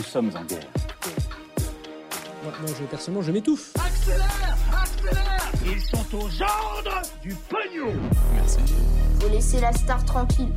Nous sommes en guerre. Moi, moi, je, personnellement, je m'étouffe. Accélère Accélère Ils sont aux ordres du pognon Faut laisser la star tranquille.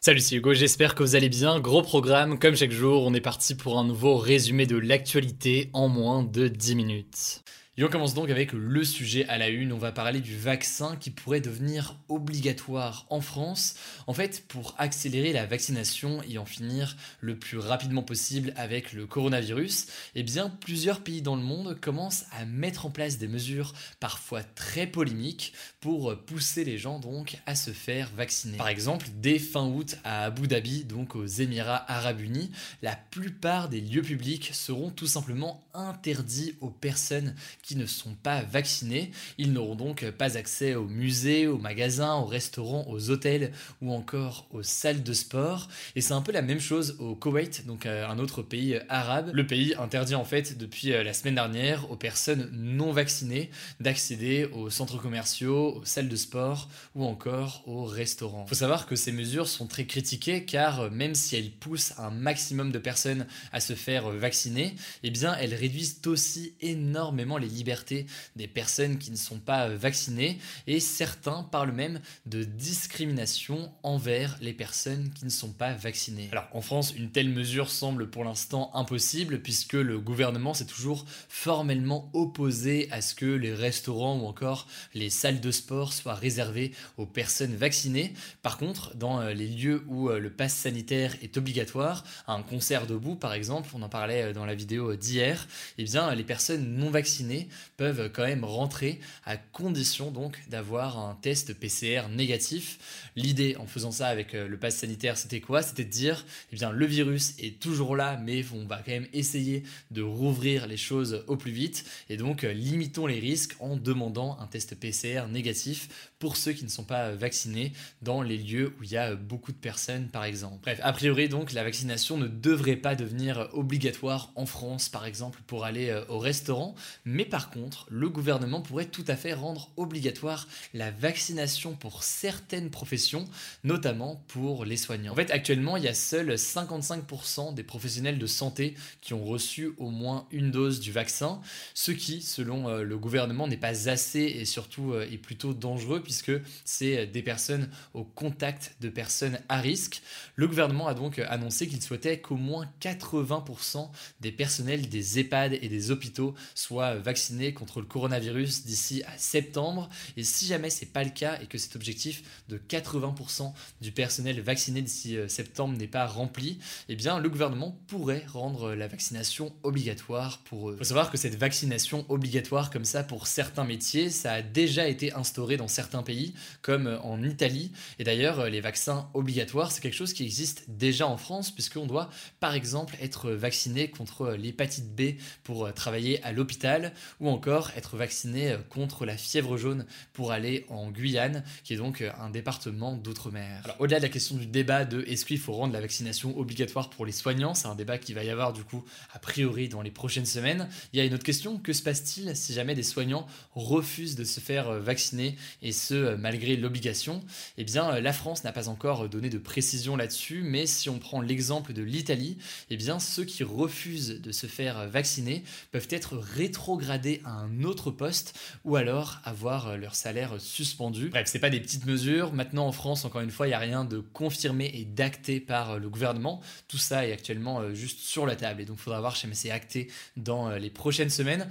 Salut, c'est Hugo, j'espère que vous allez bien. Gros programme, comme chaque jour, on est parti pour un nouveau résumé de l'actualité en moins de 10 minutes. Et on commence donc avec le sujet à la une. On va parler du vaccin qui pourrait devenir obligatoire en France. En fait, pour accélérer la vaccination et en finir le plus rapidement possible avec le coronavirus, eh bien, plusieurs pays dans le monde commencent à mettre en place des mesures parfois très polémiques pour pousser les gens donc à se faire vacciner. Par exemple, dès fin août à Abu Dhabi, donc aux Émirats Arabes Unis, la plupart des lieux publics seront tout simplement interdits aux personnes qui ne sont pas vaccinés. Ils n'auront donc pas accès aux musées, aux magasins, aux restaurants, aux hôtels ou encore aux salles de sport. Et c'est un peu la même chose au Koweït, donc euh, un autre pays arabe. Le pays interdit en fait depuis euh, la semaine dernière aux personnes non vaccinées d'accéder aux centres commerciaux, aux salles de sport ou encore aux restaurants. Il faut savoir que ces mesures sont très critiquées car euh, même si elles poussent un maximum de personnes à se faire vacciner, eh bien elles réduisent aussi énormément les liberté des personnes qui ne sont pas euh, vaccinées et certains parlent même de discrimination envers les personnes qui ne sont pas vaccinées. Alors en France, une telle mesure semble pour l'instant impossible puisque le gouvernement s'est toujours formellement opposé à ce que les restaurants ou encore les salles de sport soient réservées aux personnes vaccinées. Par contre, dans euh, les lieux où euh, le pass sanitaire est obligatoire, un concert debout par exemple, on en parlait dans la vidéo d'hier, eh bien les personnes non vaccinées peuvent quand même rentrer à condition donc d'avoir un test PCR négatif. L'idée en faisant ça avec euh, le pass sanitaire, c'était quoi? C'était de dire, eh bien le virus est toujours là, mais on va quand même essayer de rouvrir les choses au plus vite et donc euh, limitons les risques en demandant un test PCR négatif pour ceux qui ne sont pas vaccinés dans les lieux où il y a beaucoup de personnes par exemple. Bref, a priori donc la vaccination ne devrait pas devenir obligatoire en France par exemple pour aller euh, au restaurant, mais par contre le gouvernement pourrait tout à fait rendre obligatoire la vaccination pour certaines professions, notamment pour les soignants. En fait actuellement il y a seuls 55% des professionnels de santé qui ont reçu au moins une dose du vaccin, ce qui selon euh, le gouvernement n'est pas assez et surtout euh, est plutôt dangereux puisque c'est des personnes au contact de personnes à risque. Le gouvernement a donc annoncé qu'il souhaitait qu'au moins 80% des personnels des EHPAD et des hôpitaux soient vaccinés contre le coronavirus d'ici à septembre. Et si jamais c'est pas le cas et que cet objectif de 80% du personnel vacciné d'ici euh, septembre n'est pas rempli, eh bien le gouvernement pourrait rendre la vaccination obligatoire pour eux. Faut savoir que cette vaccination obligatoire comme ça pour certains métiers, ça a déjà été instauré dans certains pays, comme en Italie. Et d'ailleurs, les vaccins obligatoires, c'est quelque chose qui existe déjà en France, puisqu'on doit, par exemple, être vacciné contre l'hépatite B pour travailler à l'hôpital, ou encore être vacciné contre la fièvre jaune pour aller en Guyane, qui est donc un département d'outre-mer. Au-delà de la question du débat de est-ce qu'il faut rendre la vaccination obligatoire pour les soignants, c'est un débat qui va y avoir du coup, a priori, dans les prochaines semaines. Il y a une autre question, que se passe-t-il si jamais des soignants refusent de se faire vacciner et ce malgré l'obligation? Eh bien, la France n'a pas encore donné de précision là-dessus, mais si on prend l'exemple de l'Italie, eh bien, ceux qui refusent de se faire vacciner peuvent être rétrogradés à un autre poste ou alors avoir leur salaire suspendu. Bref, c'est pas des petites mesures. Maintenant, en France, encore une fois, il n'y a rien de confirmé et d'acté par le gouvernement. Tout ça est actuellement juste sur la table et donc il faudra voir si c'est acté dans les prochaines semaines.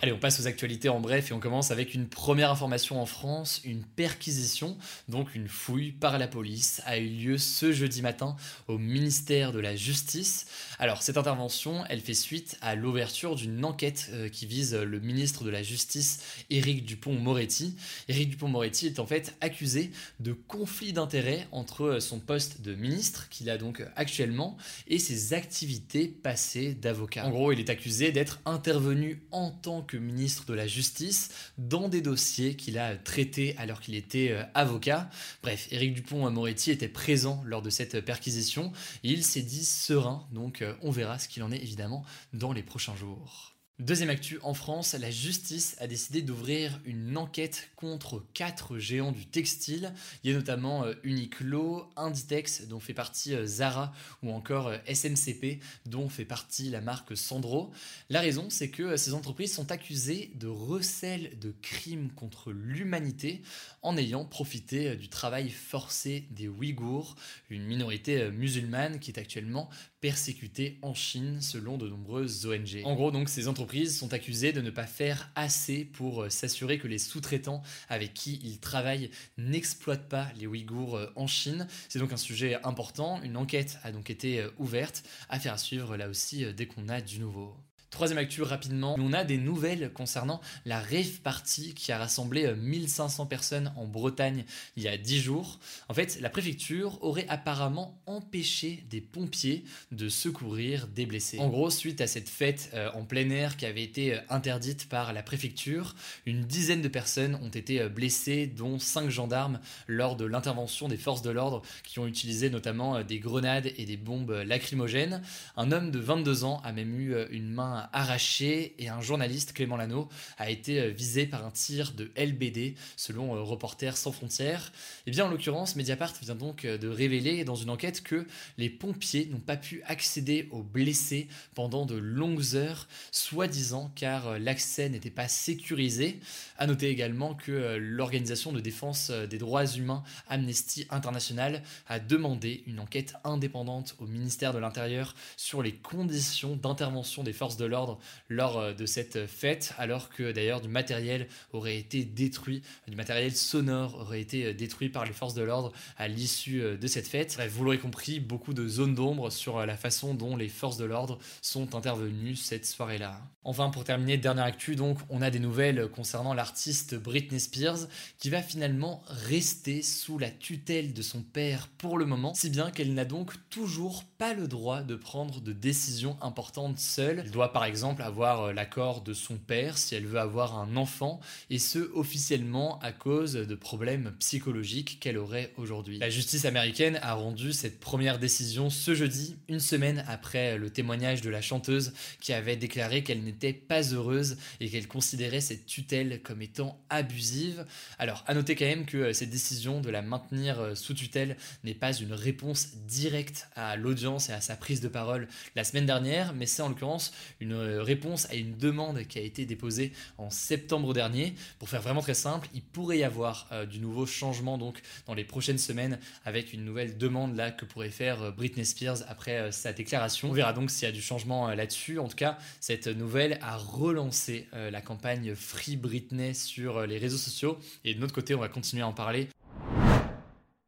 Allez, on passe aux actualités en bref et on commence avec une première information en France. Une perquisition, donc une fouille par la police, a eu lieu ce jeudi matin au ministère de la Justice. Alors, cette intervention, elle fait suite à l'ouverture d'une enquête euh, qui vise le ministre de la Justice, Éric Dupont-Moretti. Éric Dupont-Moretti est en fait accusé de conflit d'intérêts entre son poste de ministre, qu'il a donc actuellement, et ses activités passées d'avocat. En gros, il est accusé d'être intervenu en tant que ministre de la Justice dans des dossiers qu'il a traités alors qu'il était euh, avocat. Bref, Éric Dupont-Moretti était présent lors de cette perquisition il s'est dit serein, donc euh, on verra ce qu'il en est évidemment dans les prochains jours. Deuxième actu, en France, la justice a décidé d'ouvrir une enquête contre quatre géants du textile. Il y a notamment euh, Uniqlo, Inditex, dont fait partie euh, Zara, ou encore euh, SMCP, dont fait partie la marque Sandro. La raison, c'est que ces entreprises sont accusées de recel de crimes contre l'humanité en ayant profité du travail forcé des Ouïghours, une minorité musulmane qui est actuellement persécutée en Chine selon de nombreuses ONG. En gros, donc, ces entreprises sont accusées de ne pas faire assez pour euh, s'assurer que les sous-traitants avec qui ils travaillent n'exploitent pas les Ouïghours euh, en Chine. C'est donc un sujet important. Une enquête a donc été euh, ouverte. à faire suivre là aussi dès qu'on a du nouveau. Troisième actu rapidement, on a des nouvelles concernant la Rave Party qui a rassemblé 1500 euh, personnes en Bretagne il y a 10 jours. En fait, la préfecture aurait apparemment empêché des pompiers de secourir des blessés. En gros, suite à cette fête euh, en plein air qui avait été euh, interdite par la préfecture, une dizaine de personnes ont été blessées, dont 5 gendarmes lors de l'intervention des forces de l'ordre qui ont utilisé notamment des grenades et des bombes lacrymogènes. Un homme de 22 ans a même eu une main arraché et un journaliste, Clément Lano, a été euh, visé par un tir de LBD, selon euh, Reporters sans frontières. Et eh bien en l'occurrence, Mediapart vient donc euh, de révéler dans une enquête que les pompiers n'ont pas pu accéder aux blessés pendant de longues heures, soi-disant car l'accès n'était pas sécurisé. À noter également que l'organisation de défense des droits humains Amnesty International a demandé une enquête indépendante au ministère de l'Intérieur sur les conditions d'intervention des forces de l'ordre lors euh, de cette fête, alors que d'ailleurs du matériel aurait été détruit, du matériel sonore aurait été euh, détruit par les forces de l'ordre à l'issue euh, de cette fête. vous l'aurez compris, beaucoup de zones d'ombre sur la façon dont les forces de l'ordre sont intervenues cette soirée-là. Enfin, pour terminer, dernière actu, donc, on a des nouvelles concernant l'artiste Britney Spears qui va finalement rester sous la tutelle de son père pour le moment, si bien qu'elle n'a donc toujours pas le droit de prendre de décisions importantes seule. Elle doit par exemple avoir euh, l'accord de son père si elle veut avoir un enfant, et ce officiellement à cause de problèmes psychologiques qu'elle aurait aujourd'hui. La justice américaine a rendu cette première décision ce jeudi, une semaine après le témoignage de la chanteuse qui avait déclaré qu'elle n'était pas heureuse et qu'elle considérait cette tutelle comme étant abusive. Alors, à noter quand même que euh, cette décision de la maintenir euh, sous tutelle n'est pas une réponse directe à l'audience et à sa prise de parole la semaine dernière, mais c'est en l'occurrence une une euh, réponse à une demande qui a été déposée en septembre dernier. Pour faire vraiment très simple, il pourrait y avoir euh, du nouveau changement donc dans les prochaines semaines avec une nouvelle demande là que pourrait faire euh, Britney Spears après sa déclaration. On verra donc s'il y a du changement là-dessus. En tout cas, cette nouvelle a relancé la campagne Free Britney sur les réseaux sociaux et de notre côté, on va continuer à en parler.